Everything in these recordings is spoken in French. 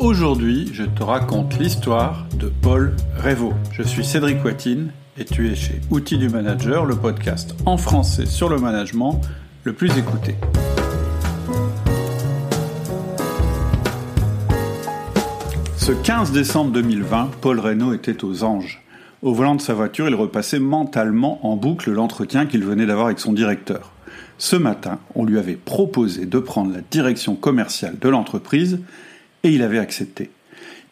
Aujourd'hui, je te raconte l'histoire de Paul Révaux. Je suis Cédric Watine et tu es chez Outils du Manager, le podcast en français sur le management le plus écouté. Ce 15 décembre 2020, Paul Reynaud était aux anges. Au volant de sa voiture, il repassait mentalement en boucle l'entretien qu'il venait d'avoir avec son directeur. Ce matin, on lui avait proposé de prendre la direction commerciale de l'entreprise et il avait accepté.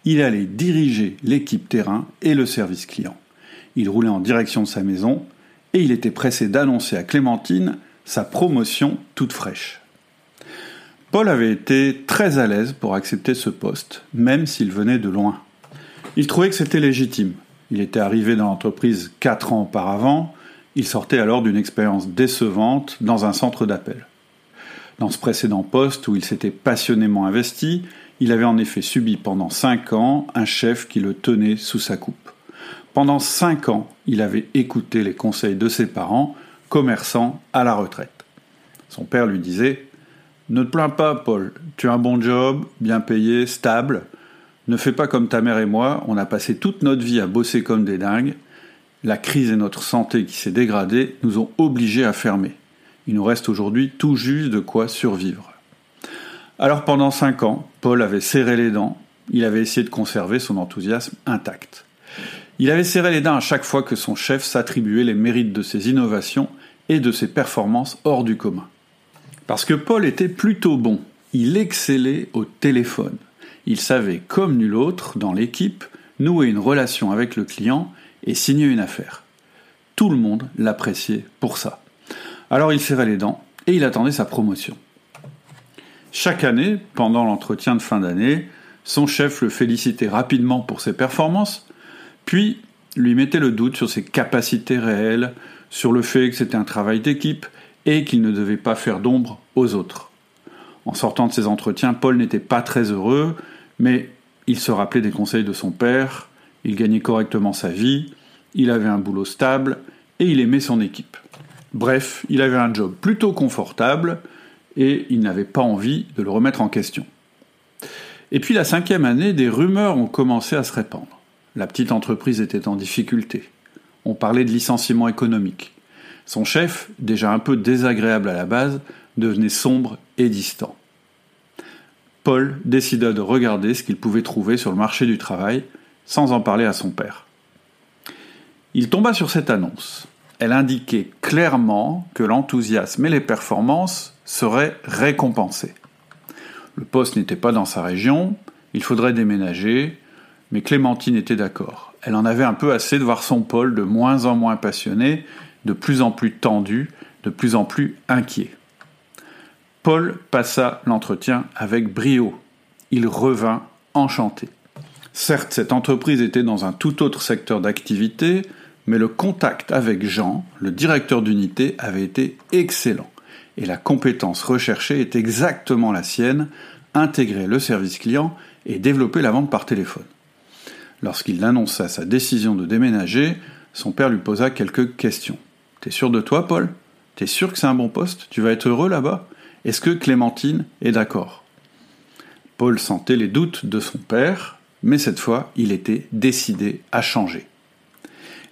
Il allait diriger l'équipe terrain et le service client. Il roulait en direction de sa maison et il était pressé d'annoncer à Clémentine sa promotion toute fraîche. Paul avait été très à l'aise pour accepter ce poste, même s'il venait de loin. Il trouvait que c'était légitime. Il était arrivé dans l'entreprise quatre ans auparavant, il sortait alors d'une expérience décevante dans un centre d'appel. Dans ce précédent poste où il s'était passionnément investi, il avait en effet subi pendant cinq ans un chef qui le tenait sous sa coupe. Pendant cinq ans, il avait écouté les conseils de ses parents, commerçants à la retraite. Son père lui disait Ne te plains pas, Paul, tu as un bon job, bien payé, stable. Ne fais pas comme ta mère et moi, on a passé toute notre vie à bosser comme des dingues. La crise et notre santé qui s'est dégradée nous ont obligés à fermer. Il nous reste aujourd'hui tout juste de quoi survivre. Alors pendant cinq ans, Paul avait serré les dents, il avait essayé de conserver son enthousiasme intact. Il avait serré les dents à chaque fois que son chef s'attribuait les mérites de ses innovations et de ses performances hors du commun. Parce que Paul était plutôt bon, il excellait au téléphone. Il savait, comme nul autre, dans l'équipe, nouer une relation avec le client et signer une affaire. Tout le monde l'appréciait pour ça. Alors il serrait les dents et il attendait sa promotion. Chaque année, pendant l'entretien de fin d'année, son chef le félicitait rapidement pour ses performances, puis lui mettait le doute sur ses capacités réelles, sur le fait que c'était un travail d'équipe et qu'il ne devait pas faire d'ombre aux autres. En sortant de ces entretiens, Paul n'était pas très heureux, mais il se rappelait des conseils de son père, il gagnait correctement sa vie, il avait un boulot stable et il aimait son équipe. Bref, il avait un job plutôt confortable, et il n'avait pas envie de le remettre en question. Et puis la cinquième année, des rumeurs ont commencé à se répandre. La petite entreprise était en difficulté. On parlait de licenciement économique. Son chef, déjà un peu désagréable à la base, devenait sombre et distant. Paul décida de regarder ce qu'il pouvait trouver sur le marché du travail sans en parler à son père. Il tomba sur cette annonce. Elle indiquait clairement que l'enthousiasme et les performances serait récompensé. Le poste n'était pas dans sa région, il faudrait déménager, mais Clémentine était d'accord. Elle en avait un peu assez de voir son Paul de moins en moins passionné, de plus en plus tendu, de plus en plus inquiet. Paul passa l'entretien avec brio. Il revint enchanté. Certes, cette entreprise était dans un tout autre secteur d'activité, mais le contact avec Jean, le directeur d'unité, avait été excellent et la compétence recherchée est exactement la sienne, intégrer le service client et développer la vente par téléphone. Lorsqu'il annonça sa décision de déménager, son père lui posa quelques questions. T'es sûr de toi, Paul? T'es sûr que c'est un bon poste? Tu vas être heureux là-bas? Est-ce que Clémentine est d'accord? Paul sentait les doutes de son père, mais cette fois, il était décidé à changer.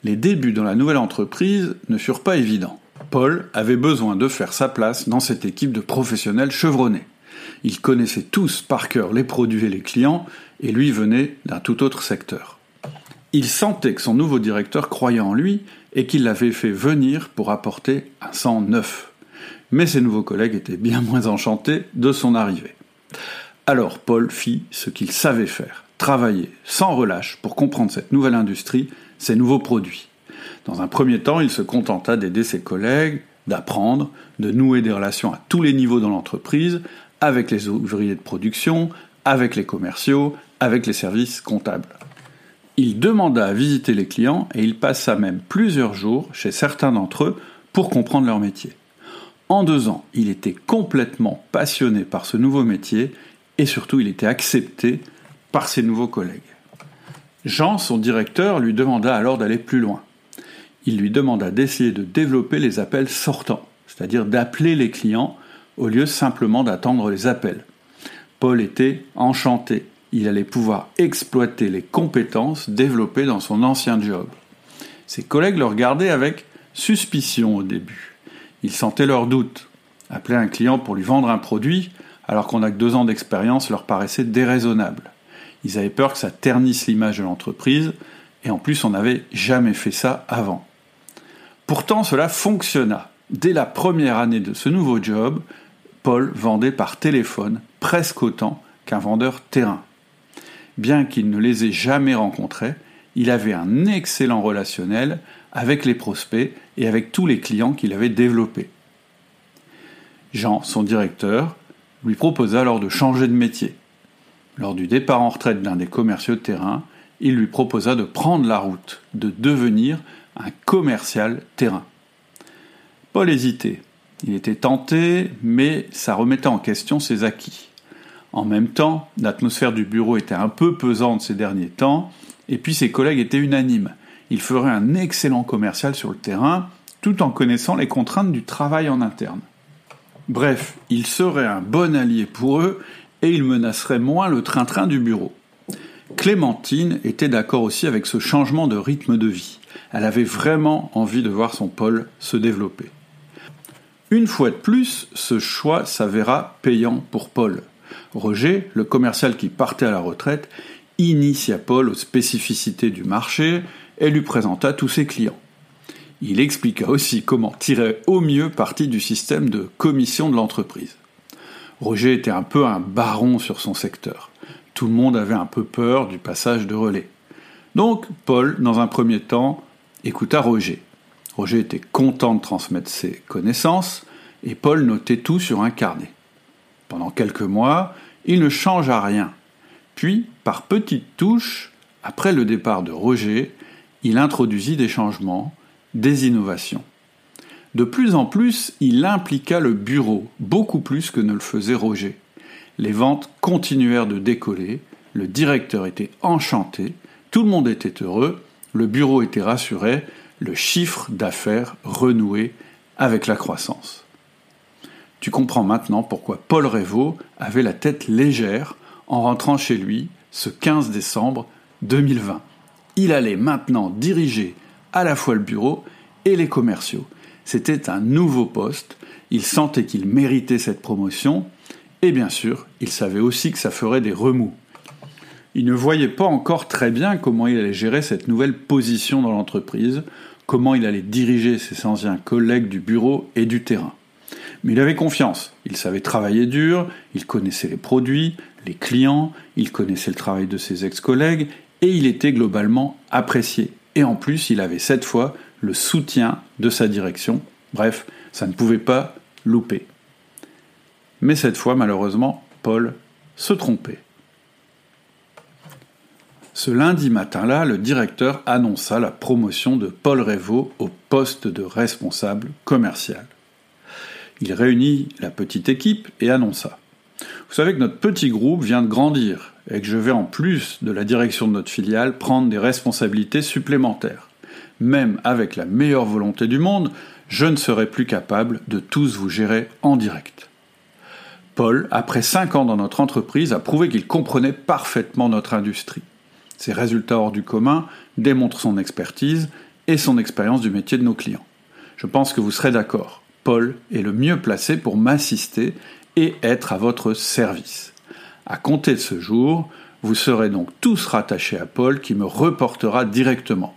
Les débuts dans la nouvelle entreprise ne furent pas évidents. Paul avait besoin de faire sa place dans cette équipe de professionnels chevronnés. Ils connaissaient tous par cœur les produits et les clients, et lui venait d'un tout autre secteur. Il sentait que son nouveau directeur croyait en lui et qu'il l'avait fait venir pour apporter un sang neuf. Mais ses nouveaux collègues étaient bien moins enchantés de son arrivée. Alors Paul fit ce qu'il savait faire, travailler sans relâche pour comprendre cette nouvelle industrie, ces nouveaux produits. Dans un premier temps, il se contenta d'aider ses collègues, d'apprendre, de nouer des relations à tous les niveaux dans l'entreprise, avec les ouvriers de production, avec les commerciaux, avec les services comptables. Il demanda à visiter les clients et il passa même plusieurs jours chez certains d'entre eux pour comprendre leur métier. En deux ans, il était complètement passionné par ce nouveau métier et surtout il était accepté par ses nouveaux collègues. Jean, son directeur, lui demanda alors d'aller plus loin il lui demanda d'essayer de développer les appels sortants, c'est-à-dire d'appeler les clients au lieu simplement d'attendre les appels. Paul était enchanté. il allait pouvoir exploiter les compétences développées dans son ancien job. Ses collègues le regardaient avec suspicion au début. Ils sentaient leurs doutes. Appeler un client pour lui vendre un produit, alors qu'on n'a que deux ans d'expérience, leur paraissait déraisonnable. Ils avaient peur que ça ternisse l'image de l'entreprise, et en plus on n'avait jamais fait ça avant. Pourtant cela fonctionna. Dès la première année de ce nouveau job, Paul vendait par téléphone presque autant qu'un vendeur terrain. Bien qu'il ne les ait jamais rencontrés, il avait un excellent relationnel avec les prospects et avec tous les clients qu'il avait développés. Jean, son directeur, lui proposa alors de changer de métier. Lors du départ en retraite d'un des commerciaux de terrain, il lui proposa de prendre la route, de devenir un commercial terrain. Paul hésitait. Il était tenté, mais ça remettait en question ses acquis. En même temps, l'atmosphère du bureau était un peu pesante ces derniers temps, et puis ses collègues étaient unanimes. Il ferait un excellent commercial sur le terrain, tout en connaissant les contraintes du travail en interne. Bref, il serait un bon allié pour eux, et il menacerait moins le train-train du bureau. Clémentine était d'accord aussi avec ce changement de rythme de vie. Elle avait vraiment envie de voir son pôle se développer. Une fois de plus, ce choix s'avéra payant pour Paul. Roger, le commercial qui partait à la retraite, initia Paul aux spécificités du marché et lui présenta tous ses clients. Il expliqua aussi comment tirer au mieux parti du système de commission de l'entreprise. Roger était un peu un baron sur son secteur. Tout le monde avait un peu peur du passage de relais. Donc Paul, dans un premier temps, écouta Roger. Roger était content de transmettre ses connaissances, et Paul notait tout sur un carnet. Pendant quelques mois, il ne changea rien. Puis, par petites touches, après le départ de Roger, il introduisit des changements, des innovations. De plus en plus, il impliqua le bureau, beaucoup plus que ne le faisait Roger. Les ventes continuèrent de décoller, le directeur était enchanté, tout le monde était heureux, le bureau était rassuré, le chiffre d'affaires renoué avec la croissance. Tu comprends maintenant pourquoi Paul Révaux avait la tête légère en rentrant chez lui ce 15 décembre 2020. Il allait maintenant diriger à la fois le bureau et les commerciaux. C'était un nouveau poste, il sentait qu'il méritait cette promotion, et bien sûr, il savait aussi que ça ferait des remous. Il ne voyait pas encore très bien comment il allait gérer cette nouvelle position dans l'entreprise, comment il allait diriger ses anciens collègues du bureau et du terrain. Mais il avait confiance, il savait travailler dur, il connaissait les produits, les clients, il connaissait le travail de ses ex-collègues, et il était globalement apprécié. Et en plus, il avait cette fois le soutien de sa direction. Bref, ça ne pouvait pas louper. Mais cette fois, malheureusement, Paul se trompait. Ce lundi matin-là, le directeur annonça la promotion de Paul Révaux au poste de responsable commercial. Il réunit la petite équipe et annonça Vous savez que notre petit groupe vient de grandir et que je vais en plus de la direction de notre filiale prendre des responsabilités supplémentaires. Même avec la meilleure volonté du monde, je ne serai plus capable de tous vous gérer en direct. Paul, après cinq ans dans notre entreprise, a prouvé qu'il comprenait parfaitement notre industrie. Ses résultats hors du commun démontrent son expertise et son expérience du métier de nos clients. Je pense que vous serez d'accord. Paul est le mieux placé pour m'assister et être à votre service. À compter de ce jour, vous serez donc tous rattachés à Paul qui me reportera directement.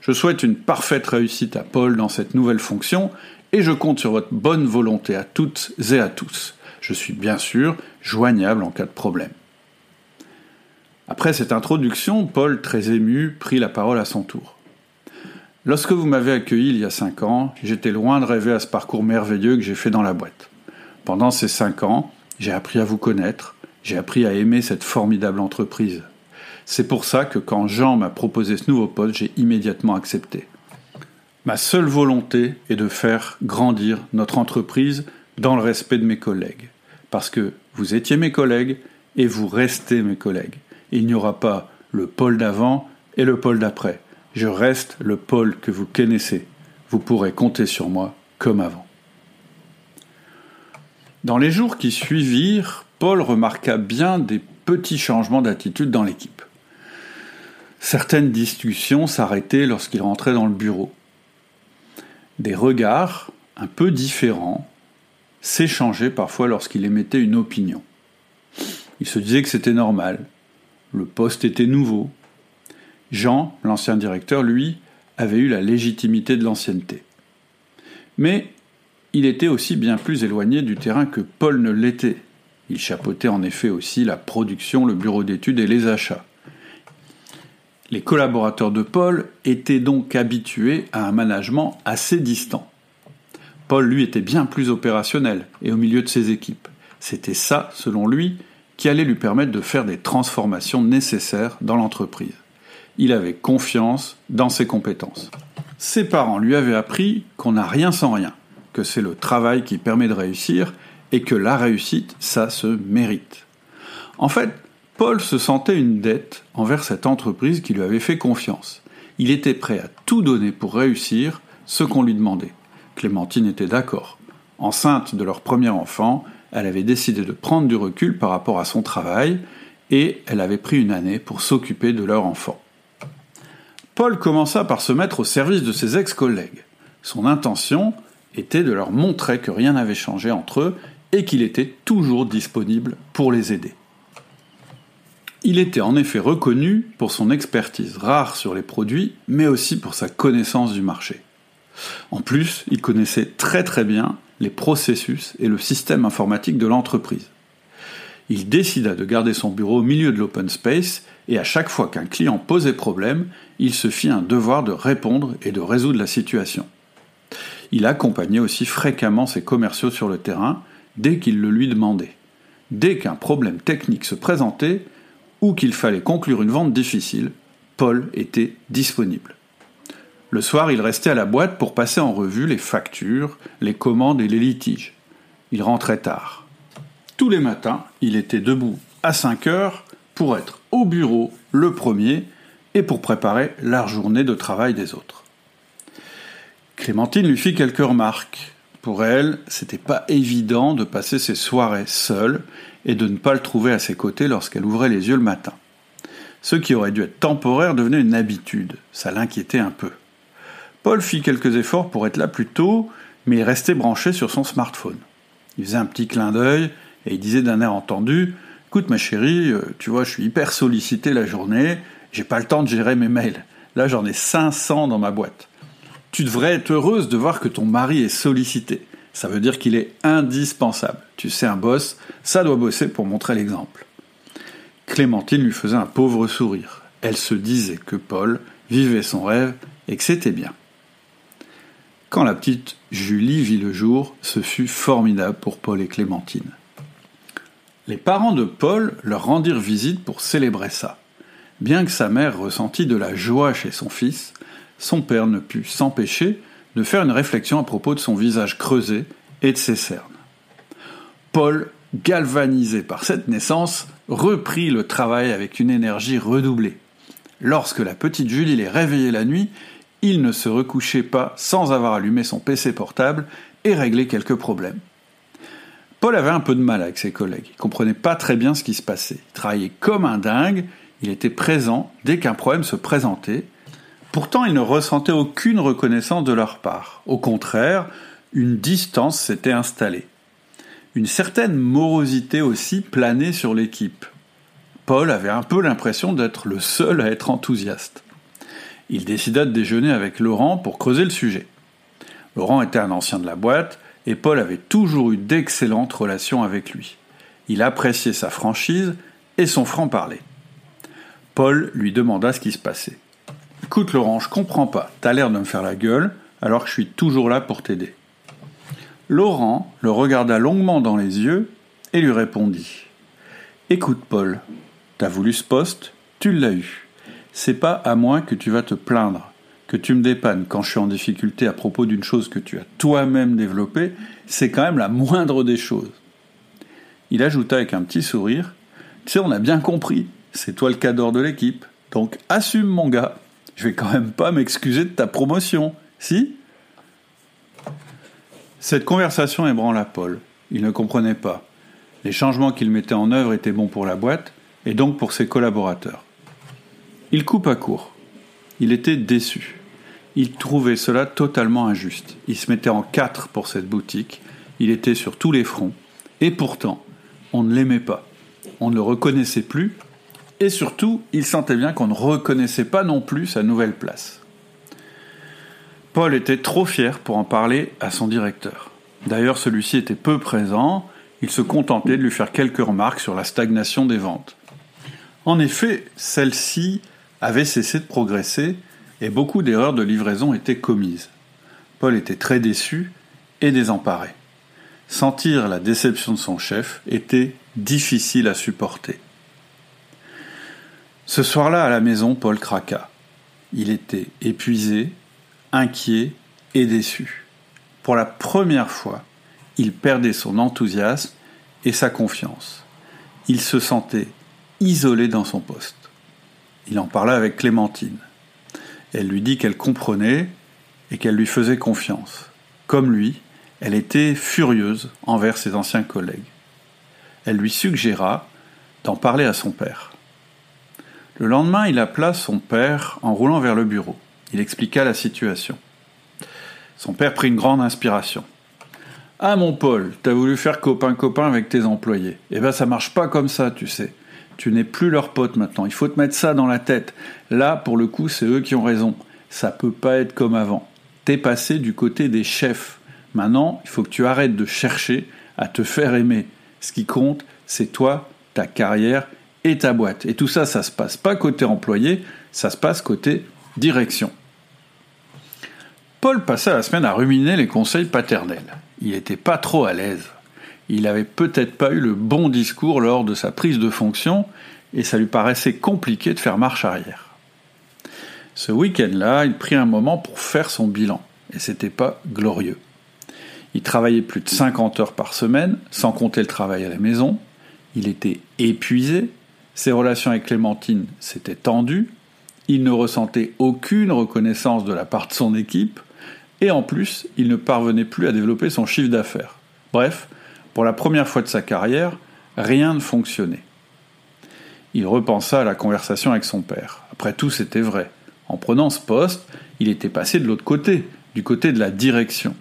Je souhaite une parfaite réussite à Paul dans cette nouvelle fonction et je compte sur votre bonne volonté à toutes et à tous. Je suis bien sûr joignable en cas de problème. Après cette introduction, Paul, très ému, prit la parole à son tour. Lorsque vous m'avez accueilli il y a cinq ans, j'étais loin de rêver à ce parcours merveilleux que j'ai fait dans la boîte. Pendant ces cinq ans, j'ai appris à vous connaître, j'ai appris à aimer cette formidable entreprise. C'est pour ça que quand Jean m'a proposé ce nouveau poste, j'ai immédiatement accepté. Ma seule volonté est de faire grandir notre entreprise dans le respect de mes collègues. Parce que vous étiez mes collègues et vous restez mes collègues. Il n'y aura pas le pôle d'avant et le pôle d'après. Je reste le pôle que vous connaissez. Vous pourrez compter sur moi comme avant. Dans les jours qui suivirent, Paul remarqua bien des petits changements d'attitude dans l'équipe. Certaines discussions s'arrêtaient lorsqu'il rentrait dans le bureau. Des regards un peu différents s'échangeaient parfois lorsqu'il émettait une opinion. Il se disait que c'était normal. Le poste était nouveau. Jean, l'ancien directeur, lui, avait eu la légitimité de l'ancienneté. Mais il était aussi bien plus éloigné du terrain que Paul ne l'était. Il chapeautait en effet aussi la production, le bureau d'études et les achats. Les collaborateurs de Paul étaient donc habitués à un management assez distant. Paul, lui, était bien plus opérationnel et au milieu de ses équipes. C'était ça, selon lui, qui allait lui permettre de faire des transformations nécessaires dans l'entreprise. Il avait confiance dans ses compétences. Ses parents lui avaient appris qu'on n'a rien sans rien, que c'est le travail qui permet de réussir et que la réussite, ça se mérite. En fait, Paul se sentait une dette envers cette entreprise qui lui avait fait confiance. Il était prêt à tout donner pour réussir ce qu'on lui demandait. Clémentine était d'accord. Enceinte de leur premier enfant, elle avait décidé de prendre du recul par rapport à son travail et elle avait pris une année pour s'occuper de leur enfant. Paul commença par se mettre au service de ses ex-collègues. Son intention était de leur montrer que rien n'avait changé entre eux et qu'il était toujours disponible pour les aider. Il était en effet reconnu pour son expertise rare sur les produits, mais aussi pour sa connaissance du marché. En plus, il connaissait très très bien les processus et le système informatique de l'entreprise. Il décida de garder son bureau au milieu de l'open space et à chaque fois qu'un client posait problème, il se fit un devoir de répondre et de résoudre la situation. Il accompagnait aussi fréquemment ses commerciaux sur le terrain dès qu'ils le lui demandaient. Dès qu'un problème technique se présentait, ou qu'il fallait conclure une vente difficile, Paul était disponible. Le soir, il restait à la boîte pour passer en revue les factures, les commandes et les litiges. Il rentrait tard. Tous les matins, il était debout à 5 heures pour être au bureau le premier et pour préparer la journée de travail des autres. Clémentine lui fit quelques remarques. Pour elle, c'était pas évident de passer ses soirées seule et de ne pas le trouver à ses côtés lorsqu'elle ouvrait les yeux le matin. Ce qui aurait dû être temporaire devenait une habitude. Ça l'inquiétait un peu. Paul fit quelques efforts pour être là plus tôt, mais il restait branché sur son smartphone. Il faisait un petit clin d'œil et il disait d'un air entendu Écoute, ma chérie, euh, tu vois, je suis hyper sollicité la journée, j'ai pas le temps de gérer mes mails. Là, j'en ai 500 dans ma boîte. Tu devrais être heureuse de voir que ton mari est sollicité. Ça veut dire qu'il est indispensable. Tu sais, un boss, ça doit bosser pour montrer l'exemple. Clémentine lui faisait un pauvre sourire. Elle se disait que Paul vivait son rêve et que c'était bien. Quand la petite Julie vit le jour, ce fut formidable pour Paul et Clémentine. Les parents de Paul leur rendirent visite pour célébrer ça. Bien que sa mère ressentit de la joie chez son fils, son père ne put s'empêcher de faire une réflexion à propos de son visage creusé et de ses cernes. Paul, galvanisé par cette naissance, reprit le travail avec une énergie redoublée. Lorsque la petite Julie les réveillait la nuit, il ne se recouchait pas sans avoir allumé son PC portable et réglé quelques problèmes. Paul avait un peu de mal avec ses collègues, il comprenait pas très bien ce qui se passait. Il travaillait comme un dingue, il était présent dès qu'un problème se présentait, Pourtant, il ne ressentait aucune reconnaissance de leur part. Au contraire, une distance s'était installée. Une certaine morosité aussi planait sur l'équipe. Paul avait un peu l'impression d'être le seul à être enthousiaste. Il décida de déjeuner avec Laurent pour creuser le sujet. Laurent était un ancien de la boîte et Paul avait toujours eu d'excellentes relations avec lui. Il appréciait sa franchise et son franc-parler. Paul lui demanda ce qui se passait. Écoute Laurent, je comprends pas. T'as l'air de me faire la gueule alors que je suis toujours là pour t'aider. Laurent le regarda longuement dans les yeux et lui répondit Écoute Paul, t'as voulu ce poste, tu l'as eu. C'est pas à moi que tu vas te plaindre, que tu me dépannes quand je suis en difficulté à propos d'une chose que tu as toi-même développée, c'est quand même la moindre des choses. Il ajouta avec un petit sourire Tu sais, on a bien compris, c'est toi le cadre de l'équipe, donc assume mon gars je vais quand même pas m'excuser de ta promotion, si? Cette conversation ébranla Paul. Il ne comprenait pas. Les changements qu'il mettait en œuvre étaient bons pour la boîte, et donc pour ses collaborateurs. Il coupe à court. Il était déçu. Il trouvait cela totalement injuste. Il se mettait en quatre pour cette boutique, il était sur tous les fronts, et pourtant, on ne l'aimait pas. On ne le reconnaissait plus, et surtout, il sentait bien qu'on ne reconnaissait pas non plus sa nouvelle place. Paul était trop fier pour en parler à son directeur. D'ailleurs, celui-ci était peu présent, il se contentait de lui faire quelques remarques sur la stagnation des ventes. En effet, celle-ci avait cessé de progresser et beaucoup d'erreurs de livraison étaient commises. Paul était très déçu et désemparé. Sentir la déception de son chef était difficile à supporter. Ce soir-là, à la maison, Paul craqua. Il était épuisé, inquiet et déçu. Pour la première fois, il perdait son enthousiasme et sa confiance. Il se sentait isolé dans son poste. Il en parla avec Clémentine. Elle lui dit qu'elle comprenait et qu'elle lui faisait confiance. Comme lui, elle était furieuse envers ses anciens collègues. Elle lui suggéra d'en parler à son père. Le lendemain, il appela son père en roulant vers le bureau. Il expliqua la situation. Son père prit une grande inspiration. Ah mon Paul, t'as voulu faire copain-copain avec tes employés. Eh ben ça marche pas comme ça, tu sais. Tu n'es plus leur pote maintenant. Il faut te mettre ça dans la tête. Là, pour le coup, c'est eux qui ont raison. Ça peut pas être comme avant. T'es passé du côté des chefs. Maintenant, il faut que tu arrêtes de chercher à te faire aimer. Ce qui compte, c'est toi, ta carrière et ta boîte. Et tout ça, ça se passe pas côté employé, ça se passe côté direction. Paul passa la semaine à ruminer les conseils paternels. Il n'était pas trop à l'aise. Il n'avait peut-être pas eu le bon discours lors de sa prise de fonction et ça lui paraissait compliqué de faire marche arrière. Ce week-end-là, il prit un moment pour faire son bilan et c'était pas glorieux. Il travaillait plus de 50 heures par semaine, sans compter le travail à la maison. Il était épuisé, ses relations avec Clémentine s'étaient tendues, il ne ressentait aucune reconnaissance de la part de son équipe, et en plus, il ne parvenait plus à développer son chiffre d'affaires. Bref, pour la première fois de sa carrière, rien ne fonctionnait. Il repensa à la conversation avec son père. Après tout, c'était vrai. En prenant ce poste, il était passé de l'autre côté, du côté de la direction.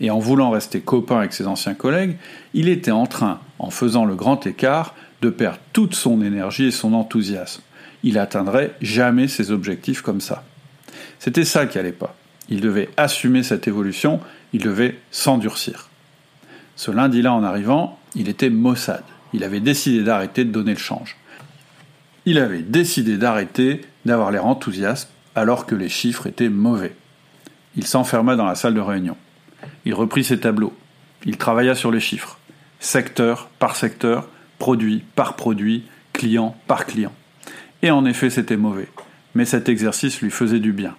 Et en voulant rester copain avec ses anciens collègues, il était en train, en faisant le grand écart, de perdre toute son énergie et son enthousiasme. Il atteindrait jamais ses objectifs comme ça. C'était ça qui allait pas. Il devait assumer cette évolution, il devait s'endurcir. Ce lundi-là, en arrivant, il était maussade. Il avait décidé d'arrêter de donner le change. Il avait décidé d'arrêter d'avoir l'air enthousiaste alors que les chiffres étaient mauvais. Il s'enferma dans la salle de réunion. Il reprit ses tableaux. Il travailla sur les chiffres, secteur par secteur, produit par produit, client par client. Et en effet, c'était mauvais. Mais cet exercice lui faisait du bien.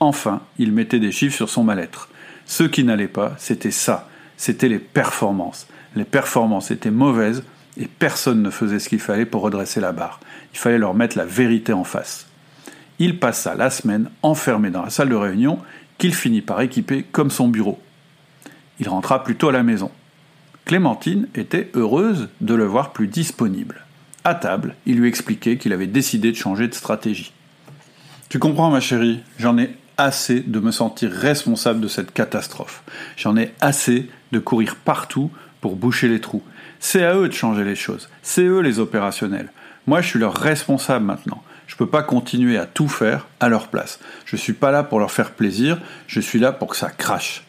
Enfin, il mettait des chiffres sur son mal-être. Ce qui n'allait pas, c'était ça, c'était les performances. Les performances étaient mauvaises et personne ne faisait ce qu'il fallait pour redresser la barre. Il fallait leur mettre la vérité en face. Il passa la semaine enfermé dans la salle de réunion qu'il finit par équiper comme son bureau. Il rentra plutôt à la maison. Clémentine était heureuse de le voir plus disponible. À table, il lui expliquait qu'il avait décidé de changer de stratégie. Tu comprends, ma chérie, j'en ai assez de me sentir responsable de cette catastrophe. J'en ai assez de courir partout pour boucher les trous. C'est à eux de changer les choses. C'est eux les opérationnels. Moi, je suis leur responsable maintenant. Je ne peux pas continuer à tout faire à leur place. Je ne suis pas là pour leur faire plaisir, je suis là pour que ça crache.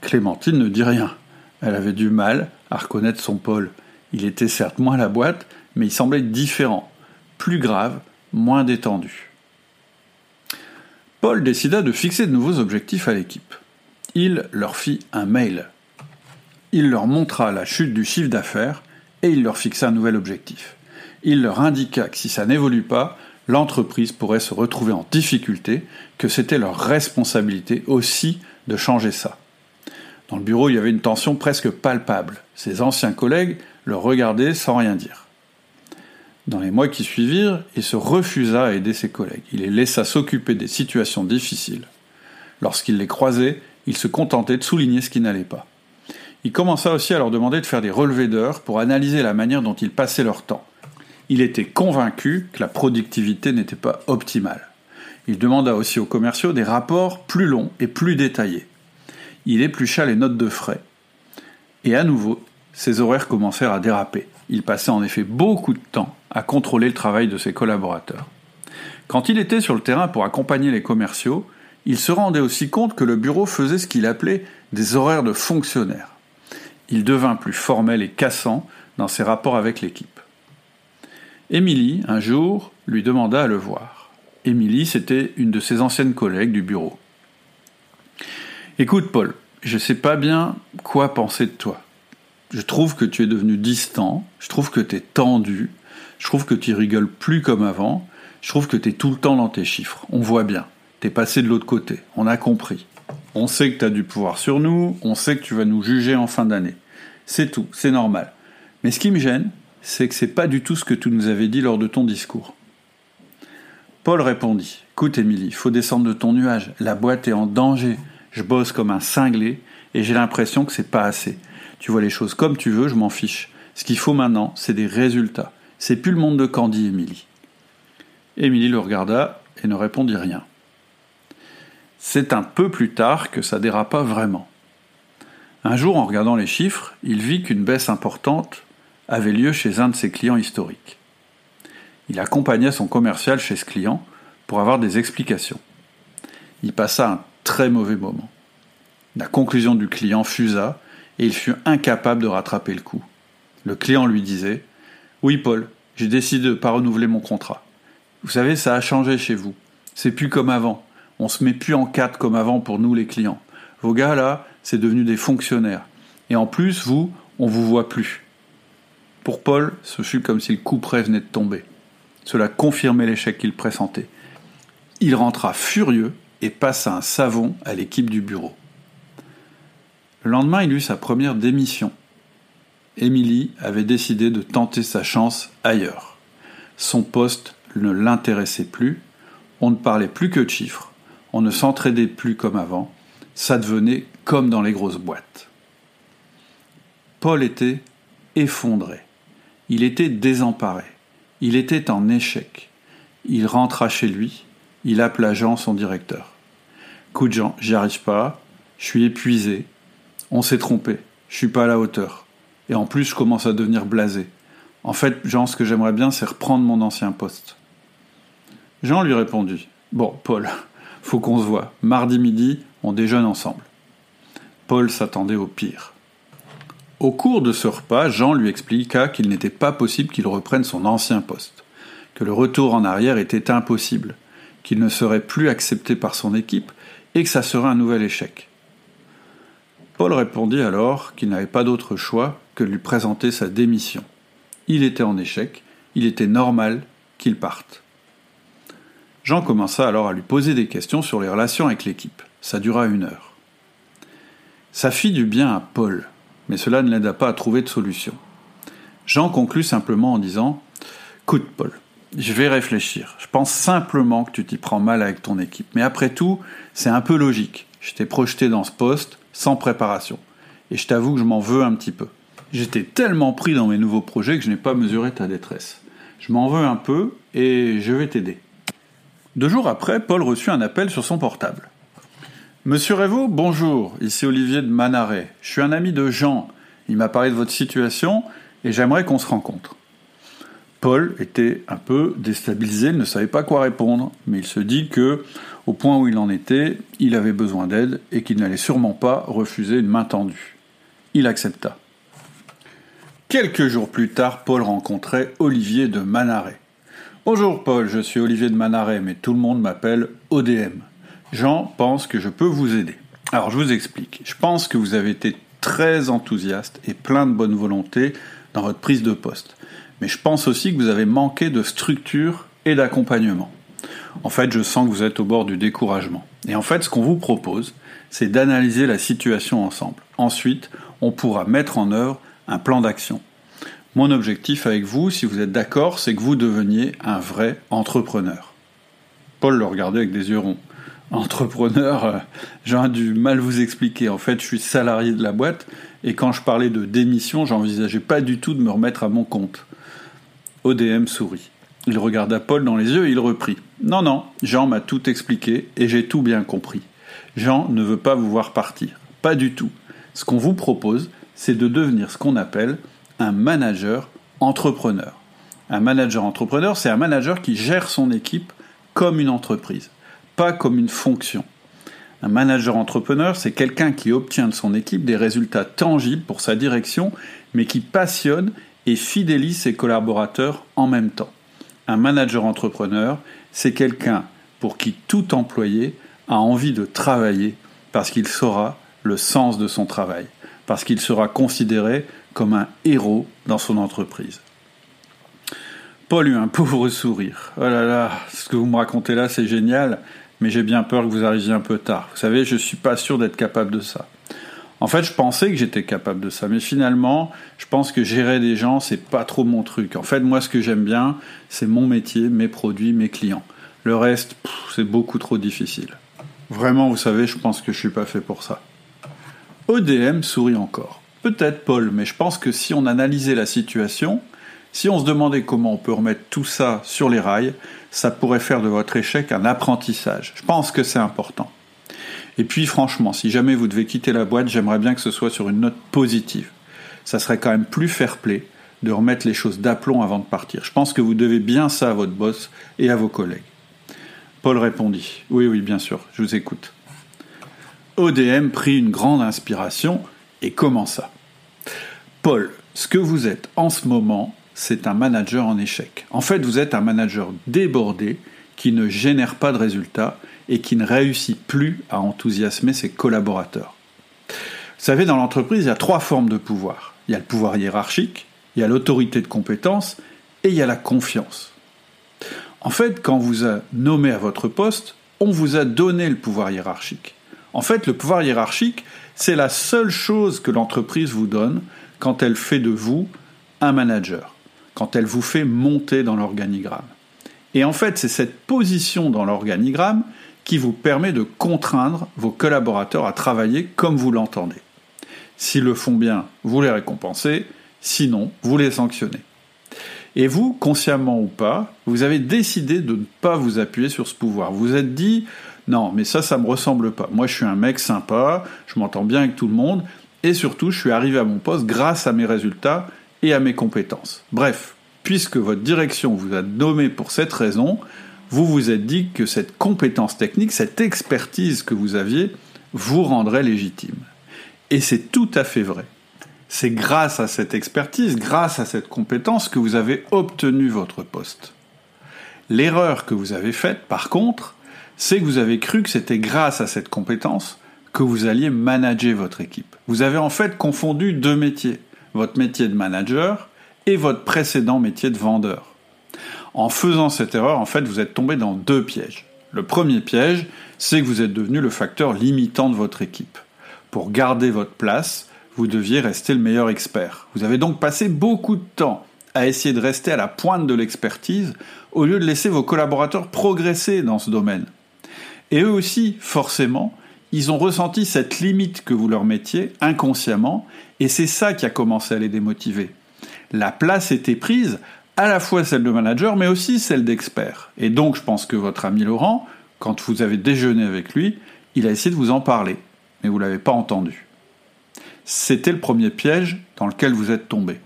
Clémentine ne dit rien. Elle avait du mal à reconnaître son Paul. Il était certes moins la boîte, mais il semblait différent, plus grave, moins détendu. Paul décida de fixer de nouveaux objectifs à l'équipe. Il leur fit un mail. Il leur montra la chute du chiffre d'affaires et il leur fixa un nouvel objectif. Il leur indiqua que si ça n'évolue pas, l'entreprise pourrait se retrouver en difficulté, que c'était leur responsabilité aussi de changer ça. Dans le bureau, il y avait une tension presque palpable. Ses anciens collègues le regardaient sans rien dire. Dans les mois qui suivirent, il se refusa à aider ses collègues. Il les laissa s'occuper des situations difficiles. Lorsqu'il les croisait, il se contentait de souligner ce qui n'allait pas. Il commença aussi à leur demander de faire des relevés d'heures pour analyser la manière dont ils passaient leur temps. Il était convaincu que la productivité n'était pas optimale. Il demanda aussi aux commerciaux des rapports plus longs et plus détaillés. Il éplucha les notes de frais. Et à nouveau, ses horaires commencèrent à déraper. Il passait en effet beaucoup de temps à contrôler le travail de ses collaborateurs. Quand il était sur le terrain pour accompagner les commerciaux, il se rendait aussi compte que le bureau faisait ce qu'il appelait des horaires de fonctionnaires. Il devint plus formel et cassant dans ses rapports avec l'équipe. Émilie, un jour, lui demanda à le voir. Émilie, c'était une de ses anciennes collègues du bureau. Écoute, Paul, je ne sais pas bien quoi penser de toi. Je trouve que tu es devenu distant, je trouve que tu es tendu, je trouve que tu rigoles plus comme avant, je trouve que tu es tout le temps dans tes chiffres. On voit bien. Passé de l'autre côté. On a compris. On sait que tu as du pouvoir sur nous, on sait que tu vas nous juger en fin d'année. C'est tout, c'est normal. Mais ce qui me gêne, c'est que c'est pas du tout ce que tu nous avais dit lors de ton discours. Paul répondit Écoute, Émilie, faut descendre de ton nuage. La boîte est en danger. Je bosse comme un cinglé et j'ai l'impression que c'est pas assez. Tu vois les choses comme tu veux, je m'en fiche. Ce qu'il faut maintenant, c'est des résultats. C'est plus le monde de Candy, Émilie. Émilie le regarda et ne répondit rien. C'est un peu plus tard que ça dérapa vraiment. Un jour, en regardant les chiffres, il vit qu'une baisse importante avait lieu chez un de ses clients historiques. Il accompagnait son commercial chez ce client pour avoir des explications. Il passa un très mauvais moment. La conclusion du client fusa et il fut incapable de rattraper le coup. Le client lui disait Oui, Paul, j'ai décidé de ne pas renouveler mon contrat. Vous savez, ça a changé chez vous. C'est plus comme avant. On se met plus en quatre comme avant pour nous les clients. Vos gars là, c'est devenu des fonctionnaires. Et en plus, vous, on vous voit plus. Pour Paul, ce fut comme si le coup près venait de tomber. Cela confirmait l'échec qu'il pressentait. Il rentra furieux et passa un savon à l'équipe du bureau. Le lendemain, il eut sa première démission. Émilie avait décidé de tenter sa chance ailleurs. Son poste ne l'intéressait plus, on ne parlait plus que de chiffres, on ne s'entraidait plus comme avant, ça devenait comme dans les grosses boîtes. Paul était effondré, il était désemparé, il était en échec. Il rentra chez lui, il appela Jean, son directeur. Coup de Jean, j'y arrive pas, je suis épuisé, on s'est trompé, je suis pas à la hauteur. Et en plus, je commence à devenir blasé. En fait, Jean, ce que j'aimerais bien, c'est reprendre mon ancien poste. Jean lui répondit Bon, Paul, faut qu'on se voit. Mardi midi, on déjeune ensemble. Paul s'attendait au pire. Au cours de ce repas, Jean lui expliqua qu'il n'était pas possible qu'il reprenne son ancien poste, que le retour en arrière était impossible, qu'il ne serait plus accepté par son équipe et que ça serait un nouvel échec. Paul répondit alors qu'il n'avait pas d'autre choix que de lui présenter sa démission. Il était en échec, il était normal qu'il parte. Jean commença alors à lui poser des questions sur les relations avec l'équipe. Ça dura une heure. Ça fit du bien à Paul, mais cela ne l'aida pas à trouver de solution. Jean conclut simplement en disant Écoute, Paul, je vais réfléchir. Je pense simplement que tu t'y prends mal avec ton équipe. Mais après tout, c'est un peu logique. Je t'ai projeté dans ce poste, sans préparation. Et je t'avoue que je m'en veux un petit peu. J'étais tellement pris dans mes nouveaux projets que je n'ai pas mesuré ta détresse. Je m'en veux un peu et je vais t'aider. Deux jours après, Paul reçut un appel sur son portable. Monsieur Révaux, bonjour, ici Olivier de Manaret. Je suis un ami de Jean. Il m'a parlé de votre situation et j'aimerais qu'on se rencontre. Paul était un peu déstabilisé, il ne savait pas quoi répondre, mais il se dit que, au point où il en était, il avait besoin d'aide et qu'il n'allait sûrement pas refuser une main tendue. Il accepta. Quelques jours plus tard, Paul rencontrait Olivier de Manaret. Bonjour Paul, je suis Olivier de Manaret, mais tout le monde m'appelle ODM. Jean pense que je peux vous aider. Alors je vous explique. Je pense que vous avez été très enthousiaste et plein de bonne volonté dans votre prise de poste mais je pense aussi que vous avez manqué de structure et d'accompagnement. En fait, je sens que vous êtes au bord du découragement. Et en fait, ce qu'on vous propose, c'est d'analyser la situation ensemble. Ensuite, on pourra mettre en œuvre un plan d'action. Mon objectif avec vous, si vous êtes d'accord, c'est que vous deveniez un vrai entrepreneur. Paul le regardait avec des yeux ronds. Entrepreneur, euh, j'ai du mal vous expliquer. En fait, je suis salarié de la boîte et quand je parlais de démission, j'envisageais pas du tout de me remettre à mon compte. ODM sourit. Il regarda Paul dans les yeux et il reprit. Non, non, Jean m'a tout expliqué et j'ai tout bien compris. Jean ne veut pas vous voir partir. Pas du tout. Ce qu'on vous propose, c'est de devenir ce qu'on appelle un manager entrepreneur. Un manager entrepreneur, c'est un manager qui gère son équipe comme une entreprise, pas comme une fonction. Un manager entrepreneur, c'est quelqu'un qui obtient de son équipe des résultats tangibles pour sa direction, mais qui passionne et fidélise ses collaborateurs en même temps. Un manager entrepreneur, c'est quelqu'un pour qui tout employé a envie de travailler parce qu'il saura le sens de son travail, parce qu'il sera considéré comme un héros dans son entreprise. Paul eut un pauvre sourire. Oh là là, ce que vous me racontez là, c'est génial, mais j'ai bien peur que vous arriviez un peu tard. Vous savez, je ne suis pas sûr d'être capable de ça. En fait, je pensais que j'étais capable de ça, mais finalement, je pense que gérer des gens, c'est pas trop mon truc. En fait, moi, ce que j'aime bien, c'est mon métier, mes produits, mes clients. Le reste, c'est beaucoup trop difficile. Vraiment, vous savez, je pense que je suis pas fait pour ça. ODM sourit encore. Peut-être Paul, mais je pense que si on analysait la situation, si on se demandait comment on peut remettre tout ça sur les rails, ça pourrait faire de votre échec un apprentissage. Je pense que c'est important. Et puis franchement, si jamais vous devez quitter la boîte, j'aimerais bien que ce soit sur une note positive. Ça serait quand même plus fair-play de remettre les choses d'aplomb avant de partir. Je pense que vous devez bien ça à votre boss et à vos collègues. Paul répondit Oui, oui, bien sûr, je vous écoute. ODM prit une grande inspiration et commença. Paul, ce que vous êtes en ce moment, c'est un manager en échec. En fait, vous êtes un manager débordé qui ne génère pas de résultats et qui ne réussit plus à enthousiasmer ses collaborateurs. Vous savez, dans l'entreprise, il y a trois formes de pouvoir. Il y a le pouvoir hiérarchique, il y a l'autorité de compétence et il y a la confiance. En fait, quand vous a nommé à votre poste, on vous a donné le pouvoir hiérarchique. En fait, le pouvoir hiérarchique, c'est la seule chose que l'entreprise vous donne quand elle fait de vous un manager, quand elle vous fait monter dans l'organigramme. Et en fait, c'est cette position dans l'organigramme qui vous permet de contraindre vos collaborateurs à travailler comme vous l'entendez. S'ils le font bien, vous les récompensez, sinon, vous les sanctionnez. Et vous, consciemment ou pas, vous avez décidé de ne pas vous appuyer sur ce pouvoir. Vous êtes dit, non, mais ça, ça me ressemble pas. Moi, je suis un mec sympa, je m'entends bien avec tout le monde, et surtout, je suis arrivé à mon poste grâce à mes résultats et à mes compétences. Bref, puisque votre direction vous a nommé pour cette raison, vous vous êtes dit que cette compétence technique, cette expertise que vous aviez, vous rendrait légitime. Et c'est tout à fait vrai. C'est grâce à cette expertise, grâce à cette compétence que vous avez obtenu votre poste. L'erreur que vous avez faite, par contre, c'est que vous avez cru que c'était grâce à cette compétence que vous alliez manager votre équipe. Vous avez en fait confondu deux métiers, votre métier de manager et votre précédent métier de vendeur. En faisant cette erreur, en fait, vous êtes tombé dans deux pièges. Le premier piège, c'est que vous êtes devenu le facteur limitant de votre équipe. Pour garder votre place, vous deviez rester le meilleur expert. Vous avez donc passé beaucoup de temps à essayer de rester à la pointe de l'expertise au lieu de laisser vos collaborateurs progresser dans ce domaine. Et eux aussi, forcément, ils ont ressenti cette limite que vous leur mettiez inconsciemment, et c'est ça qui a commencé à les démotiver. La place était prise à la fois celle de manager, mais aussi celle d'expert. Et donc, je pense que votre ami Laurent, quand vous avez déjeuné avec lui, il a essayé de vous en parler, mais vous ne l'avez pas entendu. C'était le premier piège dans lequel vous êtes tombé.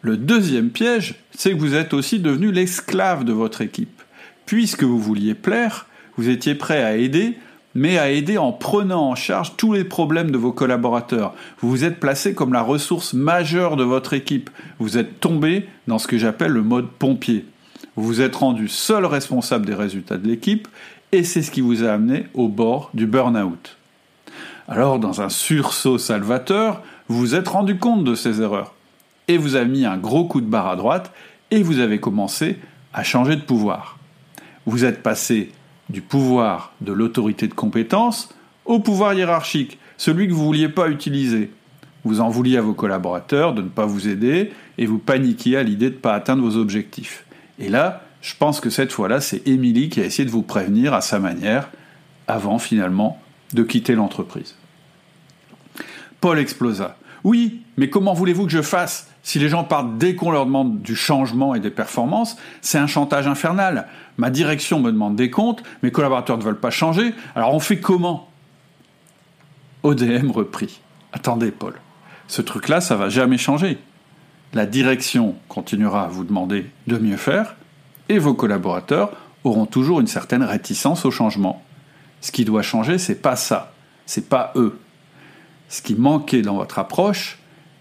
Le deuxième piège, c'est que vous êtes aussi devenu l'esclave de votre équipe. Puisque vous vouliez plaire, vous étiez prêt à aider, mais à aider en prenant en charge tous les problèmes de vos collaborateurs. Vous vous êtes placé comme la ressource majeure de votre équipe. Vous êtes tombé dans ce que j'appelle le mode pompier. Vous vous êtes rendu seul responsable des résultats de l'équipe et c'est ce qui vous a amené au bord du burn-out. Alors, dans un sursaut salvateur, vous vous êtes rendu compte de ces erreurs et vous avez mis un gros coup de barre à droite et vous avez commencé à changer de pouvoir. Vous êtes passé du pouvoir de l'autorité de compétence au pouvoir hiérarchique, celui que vous ne vouliez pas utiliser. Vous en vouliez à vos collaborateurs de ne pas vous aider et vous paniquiez à l'idée de ne pas atteindre vos objectifs. Et là, je pense que cette fois-là, c'est Émilie qui a essayé de vous prévenir à sa manière, avant finalement de quitter l'entreprise. Paul explosa. Oui, mais comment voulez-vous que je fasse Si les gens partent dès qu'on leur demande du changement et des performances, c'est un chantage infernal. Ma direction me demande des comptes, mes collaborateurs ne veulent pas changer, alors on fait comment? ODM reprit. Attendez, Paul, ce truc-là, ça va jamais changer. La direction continuera à vous demander de mieux faire, et vos collaborateurs auront toujours une certaine réticence au changement. Ce qui doit changer, c'est pas ça, c'est pas eux. Ce qui manquait dans votre approche,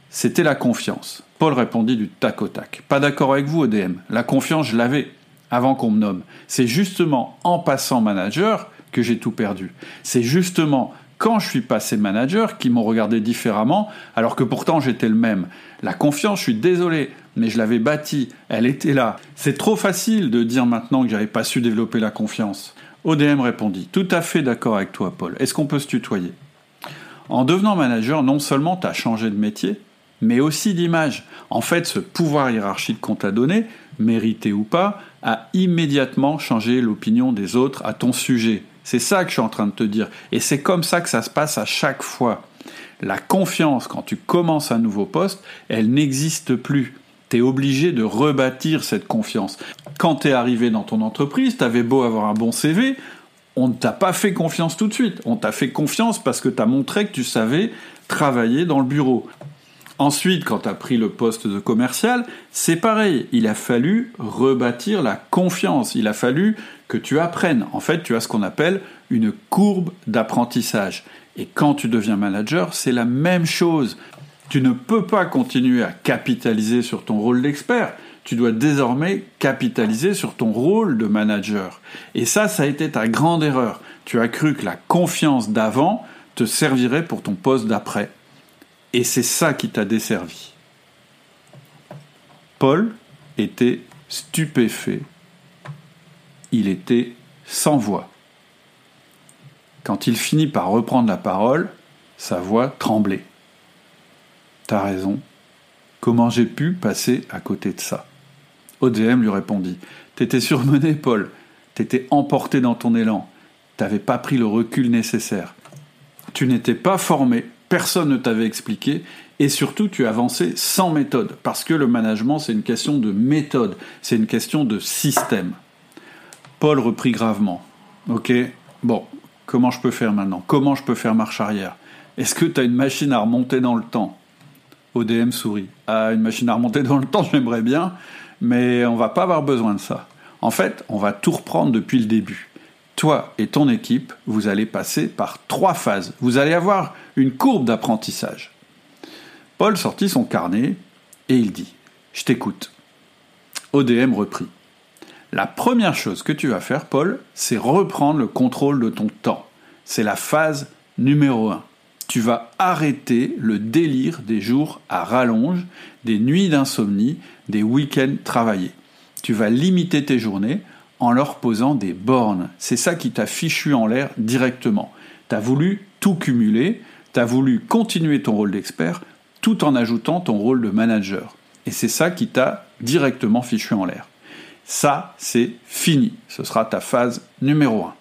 c'était la confiance. Paul répondit du tac au tac. Pas d'accord avec vous, ODM. La confiance, je l'avais avant qu'on me nomme. C'est justement en passant manager que j'ai tout perdu. C'est justement quand je suis passé manager qu'ils m'ont regardé différemment, alors que pourtant j'étais le même. La confiance, je suis désolé, mais je l'avais bâtie, elle était là. C'est trop facile de dire maintenant que j'avais pas su développer la confiance. ODM répondit Tout à fait d'accord avec toi, Paul. Est-ce qu'on peut se tutoyer? En devenant manager, non seulement tu as changé de métier, mais aussi d'image. En fait, ce pouvoir hiérarchique qu'on t'a donné, mérité ou pas, a immédiatement changé l'opinion des autres à ton sujet. C'est ça que je suis en train de te dire. Et c'est comme ça que ça se passe à chaque fois. La confiance, quand tu commences un nouveau poste, elle n'existe plus. Tu es obligé de rebâtir cette confiance. Quand tu es arrivé dans ton entreprise, tu avais beau avoir un bon CV, on ne t'a pas fait confiance tout de suite. On t'a fait confiance parce que tu as montré que tu savais travailler dans le bureau. Ensuite, quand tu as pris le poste de commercial, c'est pareil. Il a fallu rebâtir la confiance. Il a fallu que tu apprennes. En fait, tu as ce qu'on appelle une courbe d'apprentissage. Et quand tu deviens manager, c'est la même chose. Tu ne peux pas continuer à capitaliser sur ton rôle d'expert. Tu dois désormais capitaliser sur ton rôle de manager. Et ça, ça a été ta grande erreur. Tu as cru que la confiance d'avant te servirait pour ton poste d'après. Et c'est ça qui t'a desservi. Paul était stupéfait. Il était sans voix. Quand il finit par reprendre la parole, sa voix tremblait. T'as raison. Comment j'ai pu passer à côté de ça? ODM lui répondit. T'étais surmené, Paul. T'étais emporté dans ton élan. T'avais pas pris le recul nécessaire. Tu n'étais pas formé personne ne t'avait expliqué, et surtout tu avançais sans méthode, parce que le management c'est une question de méthode, c'est une question de système. Paul reprit gravement. Ok, bon, comment je peux faire maintenant? Comment je peux faire marche arrière? Est-ce que tu as une machine à remonter dans le temps? ODM sourit. Ah, une machine à remonter dans le temps, j'aimerais bien, mais on va pas avoir besoin de ça. En fait, on va tout reprendre depuis le début toi et ton équipe, vous allez passer par trois phases. Vous allez avoir une courbe d'apprentissage. Paul sortit son carnet et il dit Je t'écoute. ODM reprit. La première chose que tu vas faire, Paul, c'est reprendre le contrôle de ton temps. C'est la phase numéro un. Tu vas arrêter le délire des jours à rallonge, des nuits d'insomnie, des week-ends travaillés. Tu vas limiter tes journées en leur posant des bornes. C'est ça qui t'a fichu en l'air directement. Tu as voulu tout cumuler, tu as voulu continuer ton rôle d'expert tout en ajoutant ton rôle de manager. Et c'est ça qui t'a directement fichu en l'air. Ça, c'est fini. Ce sera ta phase numéro 1.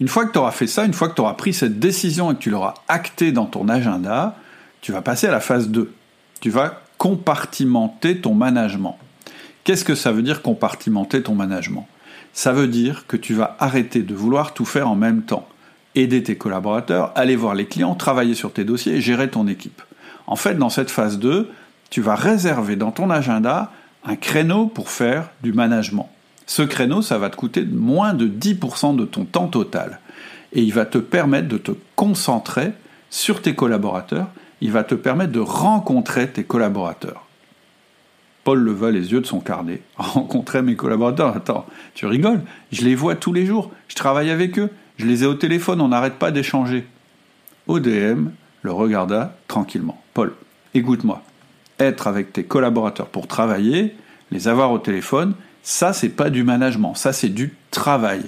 Une fois que tu auras fait ça, une fois que tu auras pris cette décision et que tu l'auras actée dans ton agenda, tu vas passer à la phase 2. Tu vas compartimenter ton management. Qu'est-ce que ça veut dire compartimenter ton management? Ça veut dire que tu vas arrêter de vouloir tout faire en même temps. Aider tes collaborateurs, aller voir les clients, travailler sur tes dossiers et gérer ton équipe. En fait, dans cette phase 2, tu vas réserver dans ton agenda un créneau pour faire du management. Ce créneau, ça va te coûter moins de 10% de ton temps total. Et il va te permettre de te concentrer sur tes collaborateurs, il va te permettre de rencontrer tes collaborateurs. Paul leva les yeux de son carnet, rencontrer mes collaborateurs. Attends, tu rigoles? Je les vois tous les jours, je travaille avec eux, je les ai au téléphone, on n'arrête pas d'échanger. ODM le regarda tranquillement. Paul, écoute-moi. Être avec tes collaborateurs pour travailler, les avoir au téléphone, ça c'est pas du management, ça c'est du travail.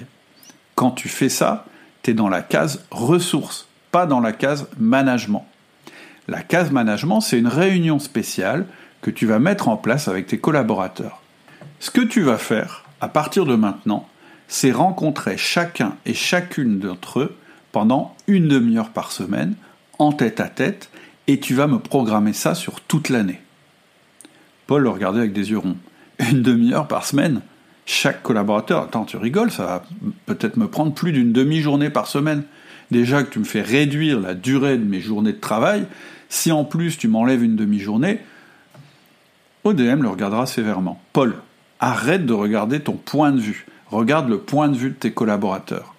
Quand tu fais ça, tu es dans la case ressources, pas dans la case management. La case management, c'est une réunion spéciale que tu vas mettre en place avec tes collaborateurs. Ce que tu vas faire à partir de maintenant, c'est rencontrer chacun et chacune d'entre eux pendant une demi-heure par semaine, en tête à tête, et tu vas me programmer ça sur toute l'année. Paul le regardait avec des yeux ronds. Une demi-heure par semaine? Chaque collaborateur, attends, tu rigoles, ça va peut-être me prendre plus d'une demi-journée par semaine. Déjà que tu me fais réduire la durée de mes journées de travail, si en plus tu m'enlèves une demi-journée, ODM le regardera sévèrement. Paul, arrête de regarder ton point de vue. Regarde le point de vue de tes collaborateurs.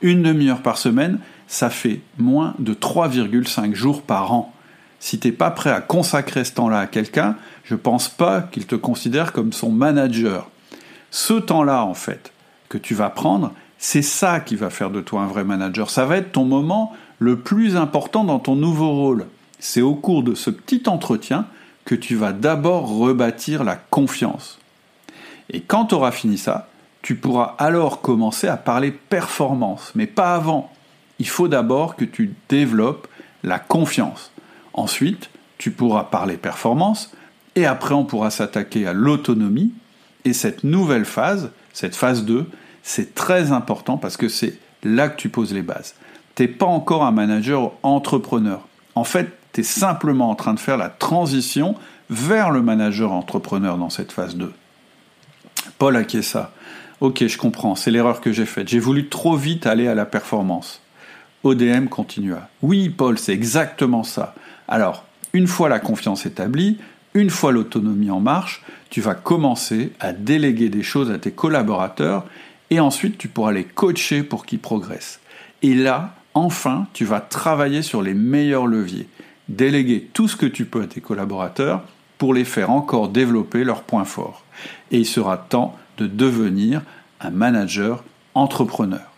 Une demi-heure par semaine, ça fait moins de 3,5 jours par an. Si t'es pas prêt à consacrer ce temps-là à quelqu'un, je pense pas qu'il te considère comme son manager. Ce temps-là, en fait, que tu vas prendre, c'est ça qui va faire de toi un vrai manager. Ça va être ton moment le plus important dans ton nouveau rôle. C'est au cours de ce petit entretien que tu vas d'abord rebâtir la confiance. Et quand tu auras fini ça, tu pourras alors commencer à parler performance, mais pas avant. Il faut d'abord que tu développes la confiance. Ensuite, tu pourras parler performance, et après on pourra s'attaquer à l'autonomie. Et cette nouvelle phase, cette phase 2, c'est très important parce que c'est là que tu poses les bases. Tu n'es pas encore un manager entrepreneur. En fait, tu es simplement en train de faire la transition vers le manager entrepreneur dans cette phase 2. Paul ça. Ok, je comprends, c'est l'erreur que j'ai faite. J'ai voulu trop vite aller à la performance. ODM continua. Oui, Paul, c'est exactement ça. Alors, une fois la confiance établie, une fois l'autonomie en marche, tu vas commencer à déléguer des choses à tes collaborateurs et ensuite tu pourras les coacher pour qu'ils progressent. Et là, enfin, tu vas travailler sur les meilleurs leviers. Déléguer tout ce que tu peux à tes collaborateurs pour les faire encore développer leurs points forts. Et il sera temps de devenir un manager entrepreneur.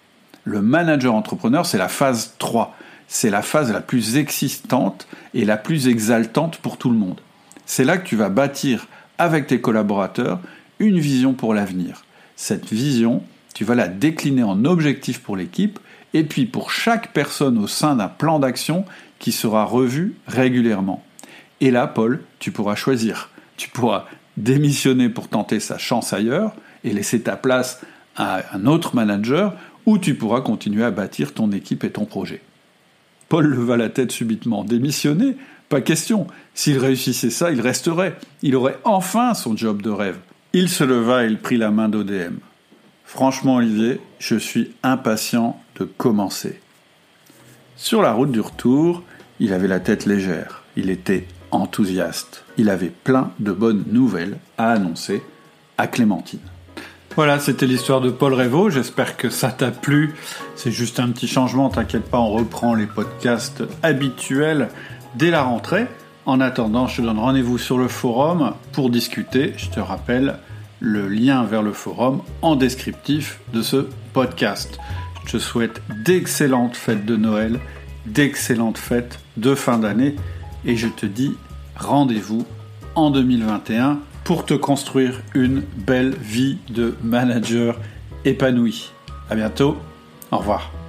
Le manager entrepreneur, c'est la phase 3. C'est la phase la plus existante et la plus exaltante pour tout le monde. C'est là que tu vas bâtir avec tes collaborateurs une vision pour l'avenir. Cette vision, tu vas la décliner en objectifs pour l'équipe et puis pour chaque personne au sein d'un plan d'action qui sera revu régulièrement. Et là, Paul, tu pourras choisir. Tu pourras démissionner pour tenter sa chance ailleurs et laisser ta place à un autre manager, ou tu pourras continuer à bâtir ton équipe et ton projet. Paul leva la tête subitement. Démissionner? Pas question. S'il réussissait ça, il resterait. Il aurait enfin son job de rêve. Il se leva et il prit la main d'ODM. Franchement, Olivier, je suis impatient de commencer. Sur la route du retour, il avait la tête légère. Il était enthousiaste. Il avait plein de bonnes nouvelles à annoncer à Clémentine. Voilà, c'était l'histoire de Paul Révaux. J'espère que ça t'a plu. C'est juste un petit changement, t'inquiète pas, on reprend les podcasts habituels dès la rentrée. En attendant, je te donne rendez-vous sur le forum pour discuter. Je te rappelle le lien vers le forum en descriptif de ce podcast. Je te souhaite d'excellentes fêtes de Noël, d'excellentes fêtes de fin d'année et je te dis rendez-vous en 2021 pour te construire une belle vie de manager épanoui. À bientôt. Au revoir.